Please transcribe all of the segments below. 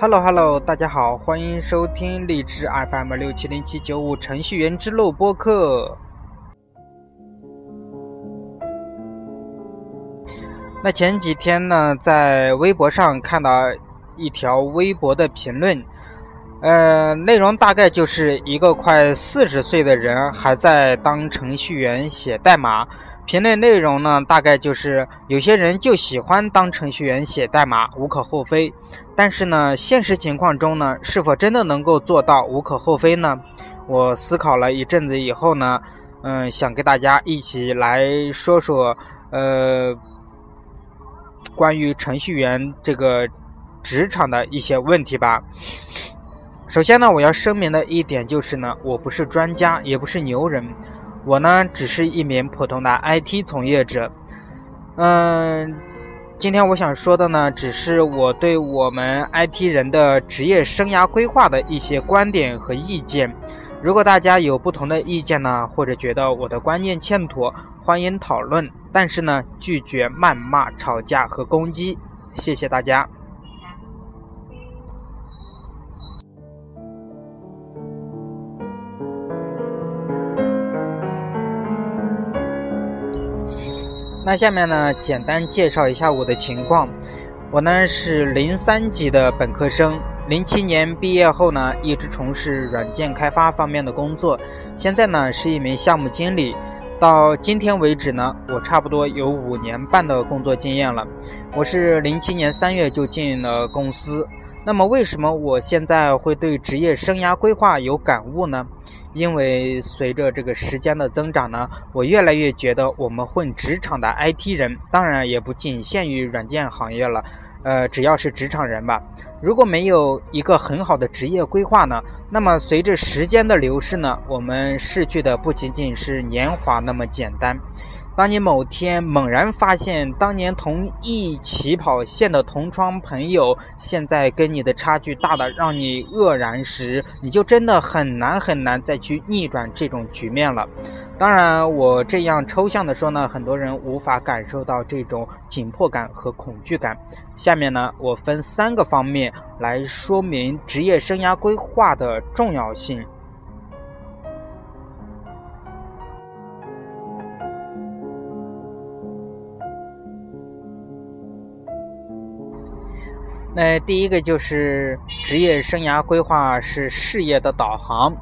Hello Hello，大家好，欢迎收听荔枝 FM 六七零七九五程序员之路播客。那前几天呢，在微博上看到一条微博的评论，呃，内容大概就是一个快四十岁的人还在当程序员写代码。评论内容呢，大概就是有些人就喜欢当程序员写代码，无可厚非。但是呢，现实情况中呢，是否真的能够做到无可厚非呢？我思考了一阵子以后呢，嗯，想跟大家一起来说说，呃，关于程序员这个职场的一些问题吧。首先呢，我要声明的一点就是呢，我不是专家，也不是牛人。我呢，只是一名普通的 IT 从业者。嗯，今天我想说的呢，只是我对我们 IT 人的职业生涯规划的一些观点和意见。如果大家有不同的意见呢，或者觉得我的观念欠妥，欢迎讨论。但是呢，拒绝谩骂、吵架和攻击。谢谢大家。那下面呢，简单介绍一下我的情况。我呢是零三级的本科生，零七年毕业后呢，一直从事软件开发方面的工作。现在呢是一名项目经理。到今天为止呢，我差不多有五年半的工作经验了。我是零七年三月就进了公司。那么为什么我现在会对职业生涯规划有感悟呢？因为随着这个时间的增长呢，我越来越觉得我们混职场的 IT 人，当然也不仅限于软件行业了，呃，只要是职场人吧，如果没有一个很好的职业规划呢，那么随着时间的流逝呢，我们逝去的不仅仅是年华那么简单。当你某天猛然发现，当年同一起跑线的同窗朋友，现在跟你的差距大的让你愕然时，你就真的很难很难再去逆转这种局面了。当然，我这样抽象的说呢，很多人无法感受到这种紧迫感和恐惧感。下面呢，我分三个方面来说明职业生涯规划的重要性。那第一个就是职业生涯规划是事业的导航。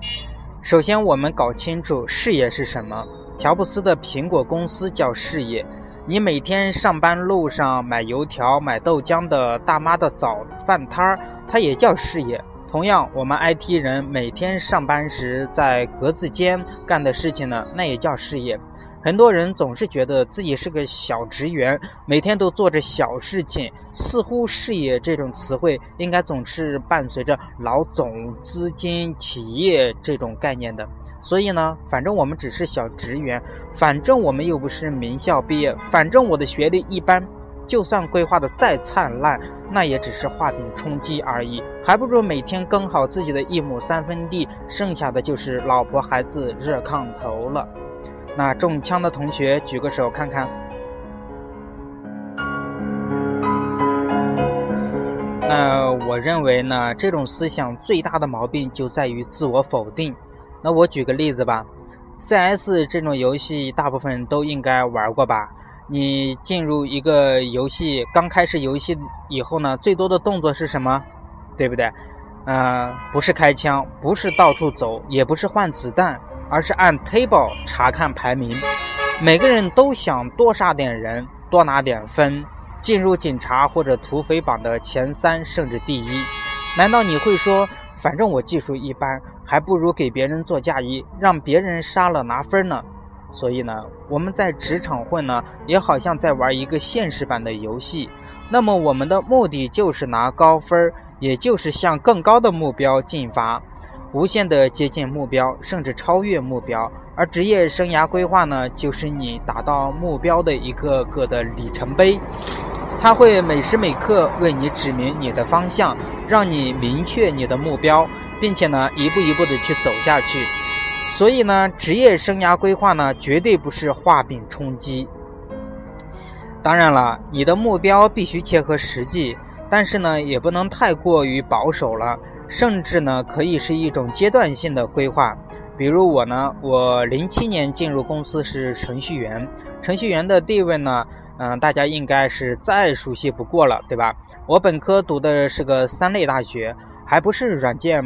首先，我们搞清楚事业是什么。乔布斯的苹果公司叫事业。你每天上班路上买油条、买豆浆的大妈的早饭摊儿，它也叫事业。同样，我们 IT 人每天上班时在格子间干的事情呢，那也叫事业。很多人总是觉得自己是个小职员，每天都做着小事情，似乎事业这种词汇应该总是伴随着老总、资金、企业这种概念的。所以呢，反正我们只是小职员，反正我们又不是名校毕业，反正我的学历一般，就算规划的再灿烂，那也只是画饼充饥而已，还不如每天耕好自己的一亩三分地，剩下的就是老婆孩子热炕头了。那中枪的同学举个手看看。那我认为呢，这种思想最大的毛病就在于自我否定。那我举个例子吧，CS 这种游戏大部分都应该玩过吧？你进入一个游戏，刚开始游戏以后呢，最多的动作是什么？对不对？呃，不是开枪，不是到处走，也不是换子弹。而是按 table 查看排名，每个人都想多杀点人，多拿点分，进入警察或者土匪榜的前三甚至第一。难道你会说，反正我技术一般，还不如给别人做嫁衣，让别人杀了拿分呢？所以呢，我们在职场混呢，也好像在玩一个现实版的游戏。那么我们的目的就是拿高分，也就是向更高的目标进发。无限的接近目标，甚至超越目标，而职业生涯规划呢，就是你达到目标的一个个的里程碑。它会每时每刻为你指明你的方向，让你明确你的目标，并且呢，一步一步的去走下去。所以呢，职业生涯规划呢，绝对不是画饼充饥。当然了，你的目标必须切合实际。但是呢，也不能太过于保守了，甚至呢，可以是一种阶段性的规划。比如我呢，我零七年进入公司是程序员，程序员的地位呢，嗯，大家应该是再熟悉不过了，对吧？我本科读的是个三类大学，还不是软件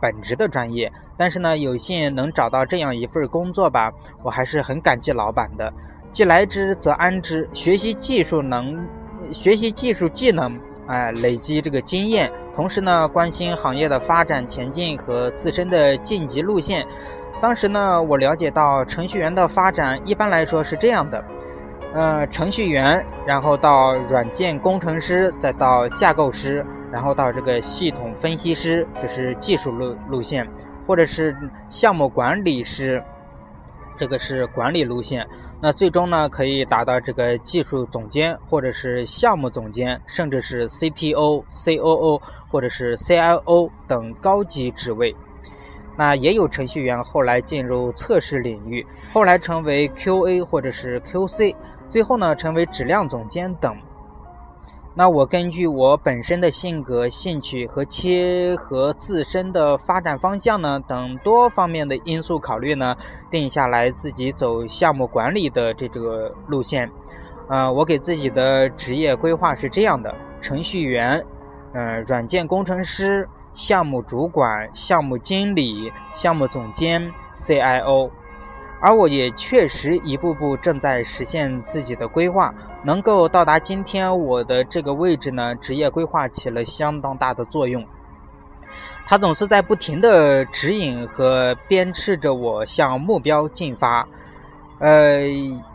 本职的专业，但是呢，有幸能找到这样一份工作吧，我还是很感激老板的。既来之则安之，学习技术能，学习技术技能。哎，累积这个经验，同时呢，关心行业的发展前进和自身的晋级路线。当时呢，我了解到程序员的发展一般来说是这样的：呃，程序员，然后到软件工程师，再到架构师，然后到这个系统分析师，这是技术路路线；或者是项目管理师，这个是管理路线。那最终呢，可以达到这个技术总监，或者是项目总监，甚至是 CTO、COO 或者是 CIO 等高级职位。那也有程序员后来进入测试领域，后来成为 QA 或者是 QC，最后呢成为质量总监等。那我根据我本身的性格、兴趣和切合自身的发展方向呢等多方面的因素考虑呢，定下来自己走项目管理的这个路线。呃，我给自己的职业规划是这样的：程序员，呃，软件工程师，项目主管，项目经理，项目总监，CIO。而我也确实一步步正在实现自己的规划，能够到达今天我的这个位置呢，职业规划起了相当大的作用。它总是在不停的指引和鞭笞着我向目标进发。呃，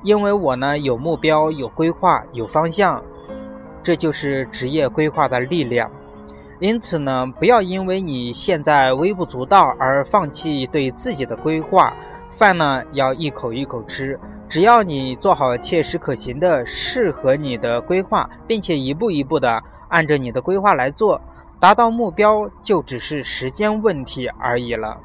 因为我呢有目标、有规划、有方向，这就是职业规划的力量。因此呢，不要因为你现在微不足道而放弃对自己的规划。饭呢要一口一口吃，只要你做好切实可行的、适合你的规划，并且一步一步的按着你的规划来做，达到目标就只是时间问题而已了。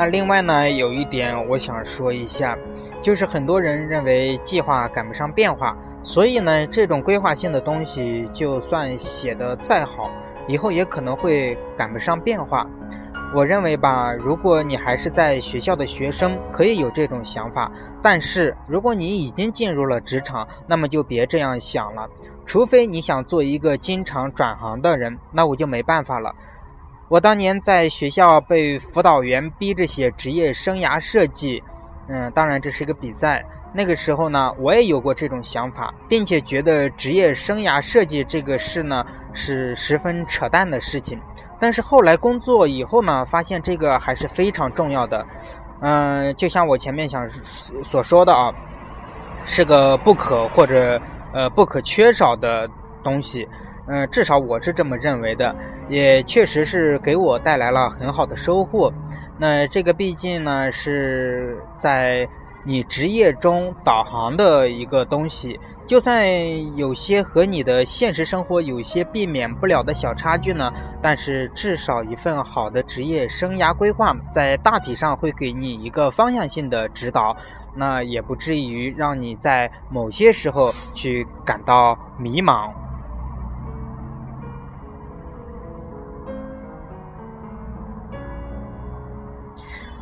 那另外呢，有一点我想说一下，就是很多人认为计划赶不上变化，所以呢，这种规划性的东西就算写的再好，以后也可能会赶不上变化。我认为吧，如果你还是在学校的学生，可以有这种想法；但是如果你已经进入了职场，那么就别这样想了。除非你想做一个经常转行的人，那我就没办法了。我当年在学校被辅导员逼着写职业生涯设计，嗯，当然这是一个比赛。那个时候呢，我也有过这种想法，并且觉得职业生涯设计这个事呢是十分扯淡的事情。但是后来工作以后呢，发现这个还是非常重要的。嗯，就像我前面想所说的啊，是个不可或者呃不可缺少的东西。嗯，至少我是这么认为的，也确实是给我带来了很好的收获。那这个毕竟呢是在你职业中导航的一个东西，就算有些和你的现实生活有些避免不了的小差距呢，但是至少一份好的职业生涯规划，在大体上会给你一个方向性的指导，那也不至于让你在某些时候去感到迷茫。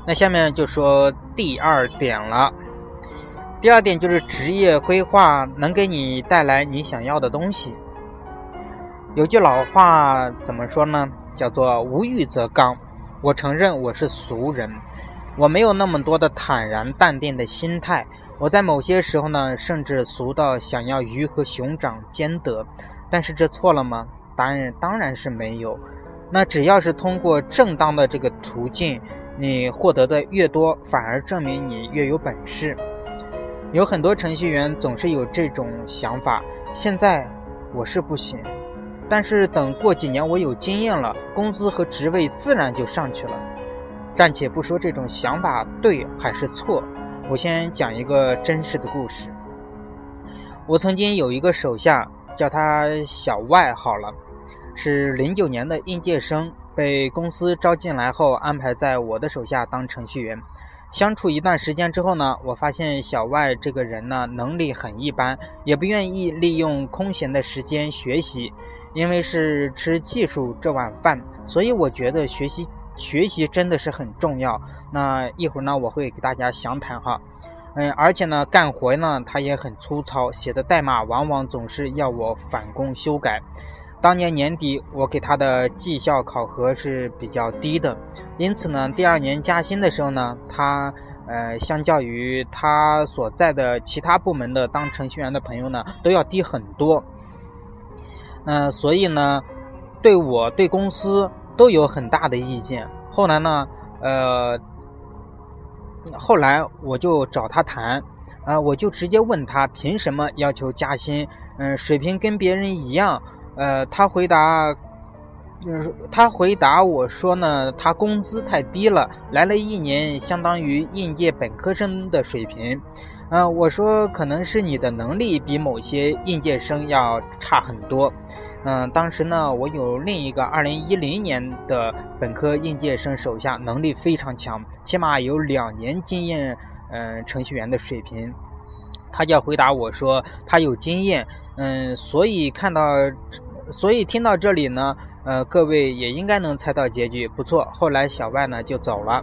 那下面就说第二点了。第二点就是职业规划能给你带来你想要的东西。有句老话怎么说呢？叫做“无欲则刚”。我承认我是俗人，我没有那么多的坦然淡定的心态。我在某些时候呢，甚至俗到想要鱼和熊掌兼得。但是这错了吗？答案当然是没有。那只要是通过正当的这个途径。你获得的越多，反而证明你越有本事。有很多程序员总是有这种想法：现在我是不行，但是等过几年我有经验了，工资和职位自然就上去了。暂且不说这种想法对还是错，我先讲一个真实的故事。我曾经有一个手下，叫他小外好了。是零九年的应届生，被公司招进来后安排在我的手下当程序员。相处一段时间之后呢，我发现小外这个人呢能力很一般，也不愿意利用空闲的时间学习，因为是吃技术这碗饭，所以我觉得学习学习真的是很重要。那一会儿呢，我会给大家详谈哈。嗯，而且呢，干活呢他也很粗糙，写的代码往往总是要我返工修改。当年年底，我给他的绩效考核是比较低的，因此呢，第二年加薪的时候呢，他呃，相较于他所在的其他部门的当程序员的朋友呢，都要低很多。嗯，所以呢，对我对公司都有很大的意见。后来呢，呃，后来我就找他谈，啊，我就直接问他凭什么要求加薪？嗯，水平跟别人一样。呃，他回答，嗯，他回答我说呢，他工资太低了，来了一年，相当于应届本科生的水平。嗯，我说可能是你的能力比某些应届生要差很多。嗯，当时呢，我有另一个二零一零年的本科应届生手下，能力非常强，起码有两年经验，嗯，程序员的水平。他就回答我说，他有经验，嗯，所以看到。所以听到这里呢，呃，各位也应该能猜到结局。不错，后来小外呢就走了。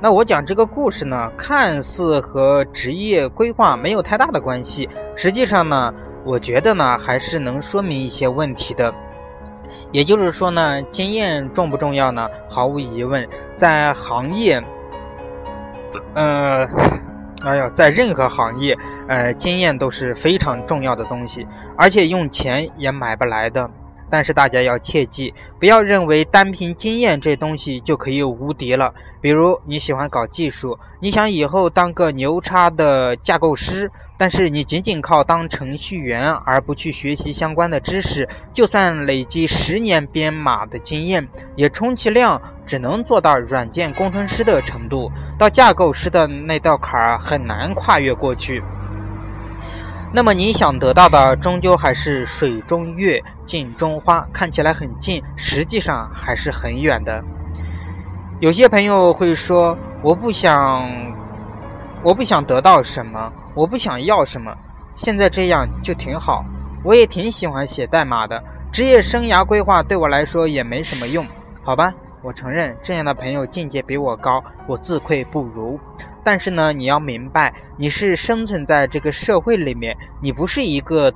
那我讲这个故事呢，看似和职业规划没有太大的关系，实际上呢，我觉得呢还是能说明一些问题的。也就是说呢，经验重不重要呢？毫无疑问，在行业，呃，哎呀，在任何行业。呃，经验都是非常重要的东西，而且用钱也买不来的。但是大家要切记，不要认为单凭经验这东西就可以无敌了。比如你喜欢搞技术，你想以后当个牛叉的架构师，但是你仅仅靠当程序员而不去学习相关的知识，就算累积十年编码的经验，也充其量只能做到软件工程师的程度，到架构师的那道坎儿很难跨越过去。那么你想得到的，终究还是水中月，镜中花，看起来很近，实际上还是很远的。有些朋友会说：“我不想，我不想得到什么，我不想要什么，现在这样就挺好。我也挺喜欢写代码的，职业生涯规划对我来说也没什么用，好吧？我承认这样的朋友境界比我高，我自愧不如。”但是呢，你要明白，你是生存在这个社会里面，你不是一个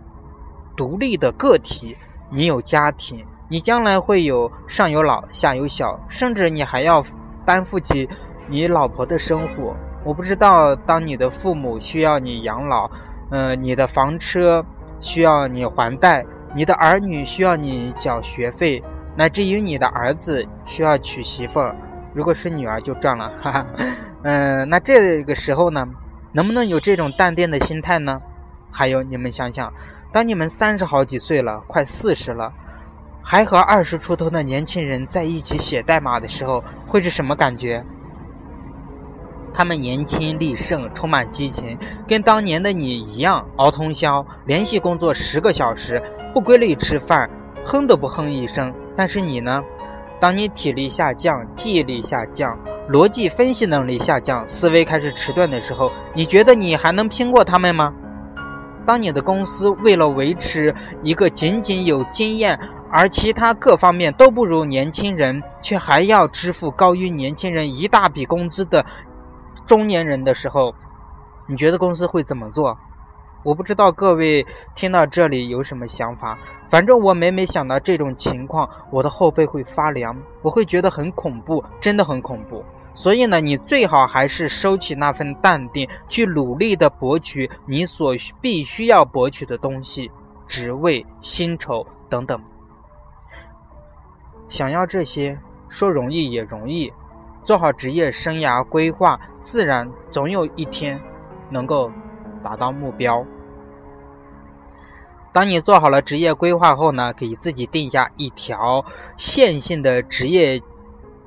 独立的个体，你有家庭，你将来会有上有老下有小，甚至你还要担负起你老婆的生活。我不知道，当你的父母需要你养老，呃，你的房车需要你还贷，你的儿女需要你缴学费，乃至于你的儿子需要娶媳妇儿，如果是女儿就赚了，哈哈。嗯，那这个时候呢，能不能有这种淡定的心态呢？还有，你们想想，当你们三十好几岁了，快四十了，还和二十出头的年轻人在一起写代码的时候，会是什么感觉？他们年轻力盛，充满激情，跟当年的你一样，熬通宵，连续工作十个小时，不规律吃饭，哼都不哼一声。但是你呢？当你体力下降，记忆力下降。逻辑分析能力下降，思维开始迟钝的时候，你觉得你还能拼过他们吗？当你的公司为了维持一个仅仅有经验而其他各方面都不如年轻人，却还要支付高于年轻人一大笔工资的中年人的时候，你觉得公司会怎么做？我不知道各位听到这里有什么想法。反正我每每想到这种情况，我的后背会发凉，我会觉得很恐怖，真的很恐怖。所以呢，你最好还是收起那份淡定，去努力的博取你所必须要博取的东西，职位、薪酬等等。想要这些，说容易也容易，做好职业生涯规划，自然总有一天能够达到目标。当你做好了职业规划后呢，给自己定下一条线性的职业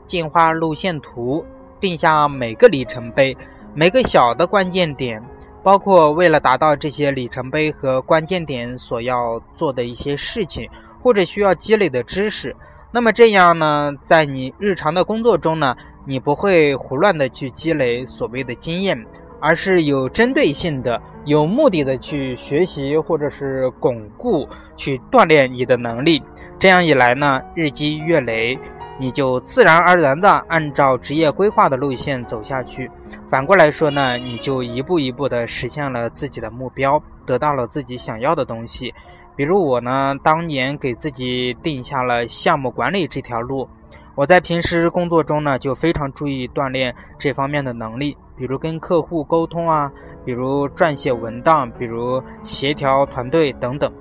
进化路线图。定下每个里程碑，每个小的关键点，包括为了达到这些里程碑和关键点所要做的一些事情，或者需要积累的知识。那么这样呢，在你日常的工作中呢，你不会胡乱的去积累所谓的经验，而是有针对性的、有目的的去学习或者是巩固、去锻炼你的能力。这样一来呢，日积月累。你就自然而然的按照职业规划的路线走下去，反过来说呢，你就一步一步的实现了自己的目标，得到了自己想要的东西。比如我呢，当年给自己定下了项目管理这条路，我在平时工作中呢，就非常注意锻炼这方面的能力，比如跟客户沟通啊，比如撰写文档，比如协调团队等等。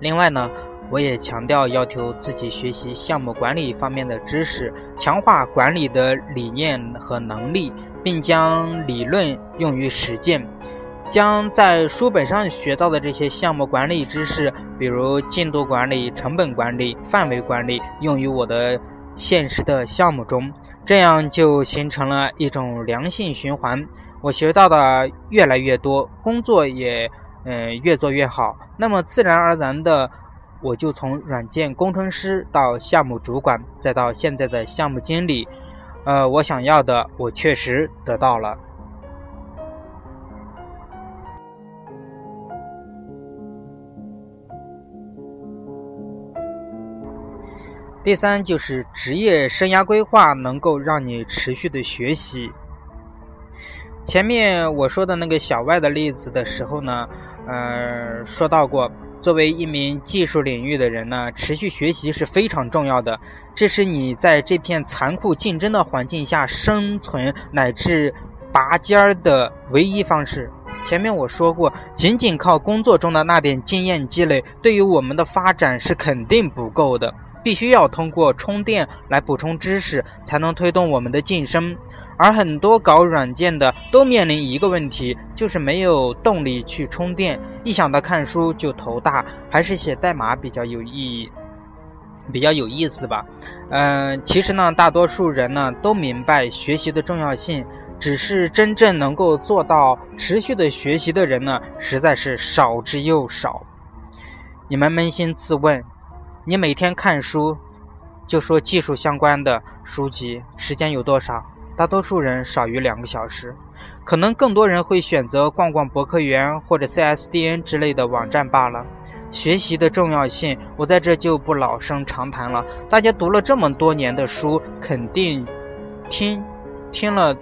另外呢。我也强调要求自己学习项目管理方面的知识，强化管理的理念和能力，并将理论用于实践，将在书本上学到的这些项目管理知识，比如进度管理、成本管理、范围管理，用于我的现实的项目中，这样就形成了一种良性循环。我学到的越来越多，工作也嗯越做越好，那么自然而然的。我就从软件工程师到项目主管，再到现在的项目经理，呃，我想要的我确实得到了。第三就是职业生涯规划能够让你持续的学习。前面我说的那个小外的例子的时候呢，呃，说到过。作为一名技术领域的人呢，持续学习是非常重要的。这是你在这片残酷竞争的环境下生存乃至拔尖儿的唯一方式。前面我说过，仅仅靠工作中的那点经验积累，对于我们的发展是肯定不够的。必须要通过充电来补充知识，才能推动我们的晋升。而很多搞软件的都面临一个问题，就是没有动力去充电，一想到看书就头大，还是写代码比较有意义，比较有意思吧。嗯，其实呢，大多数人呢都明白学习的重要性，只是真正能够做到持续的学习的人呢，实在是少之又少。你们扪心自问，你每天看书，就说技术相关的书籍，时间有多少？大多数人少于两个小时，可能更多人会选择逛逛博客园或者 CSDN 之类的网站罢了。学习的重要性，我在这就不老生常谈了。大家读了这么多年的书，肯定听听了，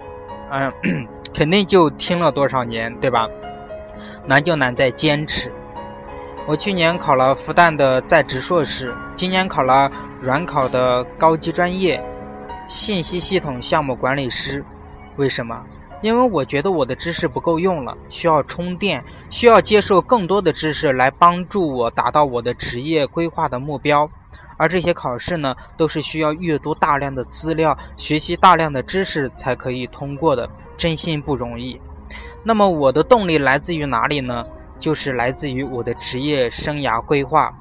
嗯，肯定就听了多少年，对吧？难就难在坚持。我去年考了复旦的在职硕士，今年考了软考的高级专业。信息系统项目管理师，为什么？因为我觉得我的知识不够用了，需要充电，需要接受更多的知识来帮助我达到我的职业规划的目标。而这些考试呢，都是需要阅读大量的资料、学习大量的知识才可以通过的，真心不容易。那么我的动力来自于哪里呢？就是来自于我的职业生涯规划。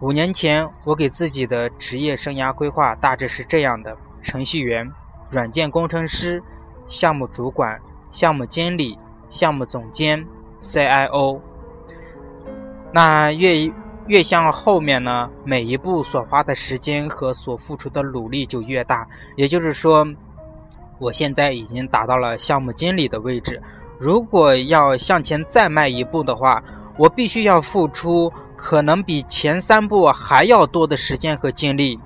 五年前，我给自己的职业生涯规划大致是这样的：程序员、软件工程师、项目主管、项目经理、项目总监、CIO。那越越向后面呢，每一步所花的时间和所付出的努力就越大。也就是说，我现在已经达到了项目经理的位置。如果要向前再迈一步的话，我必须要付出。可能比前三步还要多的时间和精力，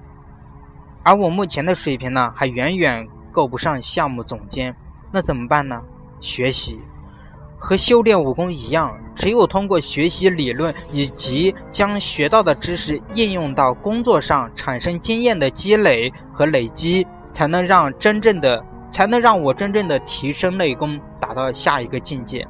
而我目前的水平呢，还远远够不上项目总监。那怎么办呢？学习，和修炼武功一样，只有通过学习理论以及将学到的知识应用到工作上，产生经验的积累和累积，才能让真正的，才能让我真正的提升内功，达到下一个境界。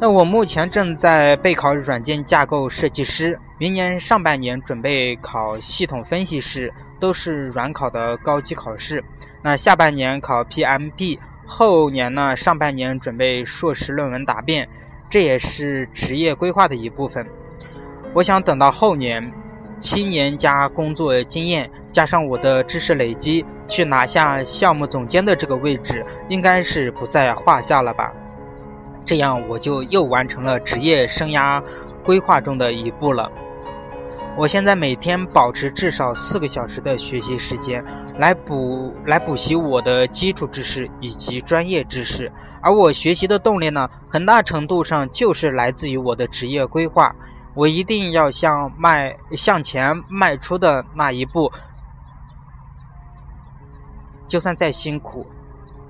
那我目前正在备考软件架构设计师，明年上半年准备考系统分析师，都是软考的高级考试。那下半年考 PMB，后年呢上半年准备硕士论文答辩，这也是职业规划的一部分。我想等到后年，七年加工作经验加上我的知识累积，去拿下项目总监的这个位置，应该是不在话下了吧。这样我就又完成了职业生涯规划中的一步了。我现在每天保持至少四个小时的学习时间，来补来补习我的基础知识以及专业知识。而我学习的动力呢，很大程度上就是来自于我的职业规划。我一定要向迈向前迈出的那一步，就算再辛苦、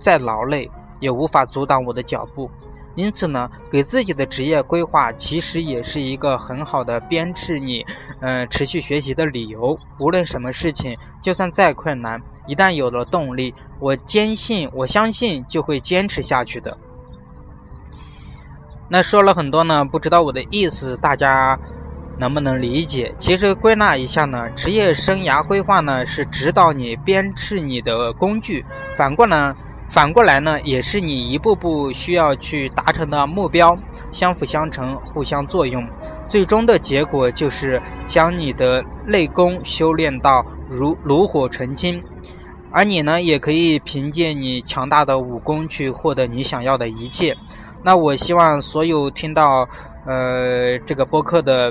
再劳累，也无法阻挡我的脚步。因此呢，给自己的职业规划其实也是一个很好的鞭笞你，嗯，持续学习的理由。无论什么事情，就算再困难，一旦有了动力，我坚信，我相信就会坚持下去的。那说了很多呢，不知道我的意思，大家能不能理解？其实归纳一下呢，职业生涯规划呢是指导你、编制你的工具。反过呢？反过来呢，也是你一步步需要去达成的目标，相辅相成，互相作用，最终的结果就是将你的内功修炼到如炉火纯青，而你呢，也可以凭借你强大的武功去获得你想要的一切。那我希望所有听到呃这个播客的。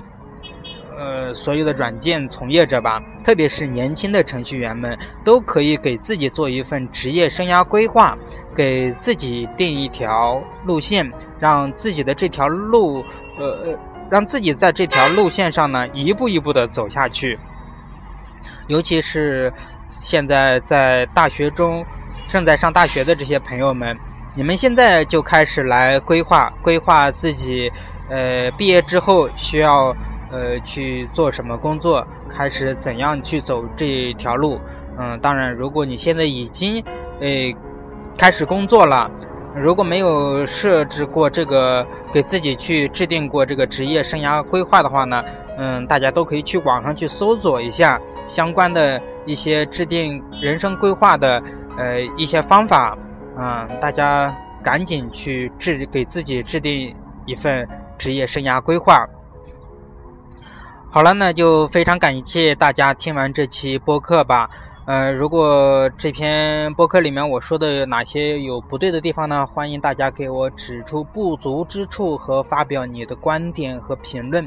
呃，所有的软件从业者吧，特别是年轻的程序员们，都可以给自己做一份职业生涯规划，给自己定一条路线，让自己的这条路，呃，让自己在这条路线上呢，一步一步的走下去。尤其是现在在大学中正在上大学的这些朋友们，你们现在就开始来规划，规划自己，呃，毕业之后需要。呃，去做什么工作？开始怎样去走这条路？嗯，当然，如果你现在已经，诶，开始工作了，如果没有设置过这个，给自己去制定过这个职业生涯规划的话呢，嗯，大家都可以去网上去搜索一下相关的一些制定人生规划的，呃，一些方法，嗯，大家赶紧去制给自己制定一份职业生涯规划。好了，那就非常感谢大家听完这期播客吧。呃，如果这篇播客里面我说的哪些有不对的地方呢？欢迎大家给我指出不足之处和发表你的观点和评论。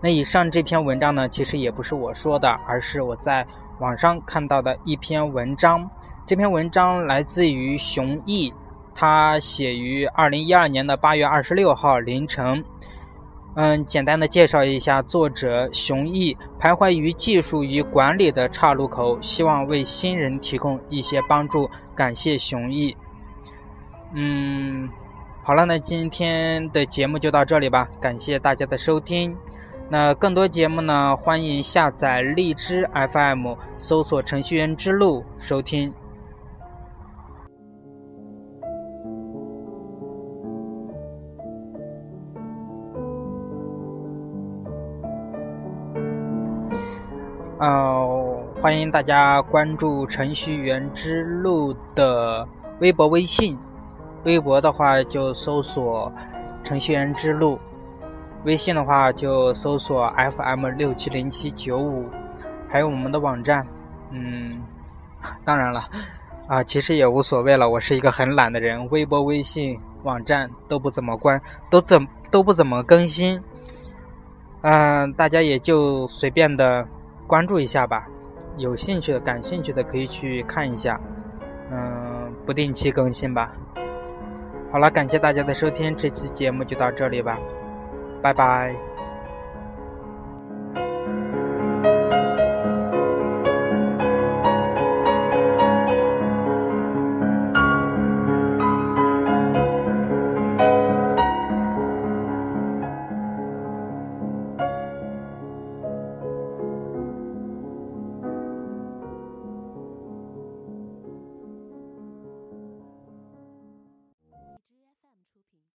那以上这篇文章呢，其实也不是我说的，而是我在网上看到的一篇文章。这篇文章来自于熊毅，他写于二零一二年的八月二十六号凌晨。嗯，简单的介绍一下作者熊毅，徘徊于技术与管理的岔路口，希望为新人提供一些帮助。感谢熊毅。嗯，好了，那今天的节目就到这里吧，感谢大家的收听。那更多节目呢，欢迎下载荔枝 FM，搜索“程序员之路”收听。呃，欢迎大家关注程序员之路的微博、微信。微博的话就搜索程序员之路，微信的话就搜索 FM 六七零七九五，还有我们的网站。嗯，当然了，啊，其实也无所谓了。我是一个很懒的人，微博、微信、网站都不怎么关，都怎都不怎么更新。嗯，大家也就随便的。关注一下吧，有兴趣的、感兴趣的可以去看一下，嗯，不定期更新吧。好了，感谢大家的收听，这期节目就到这里吧，拜拜。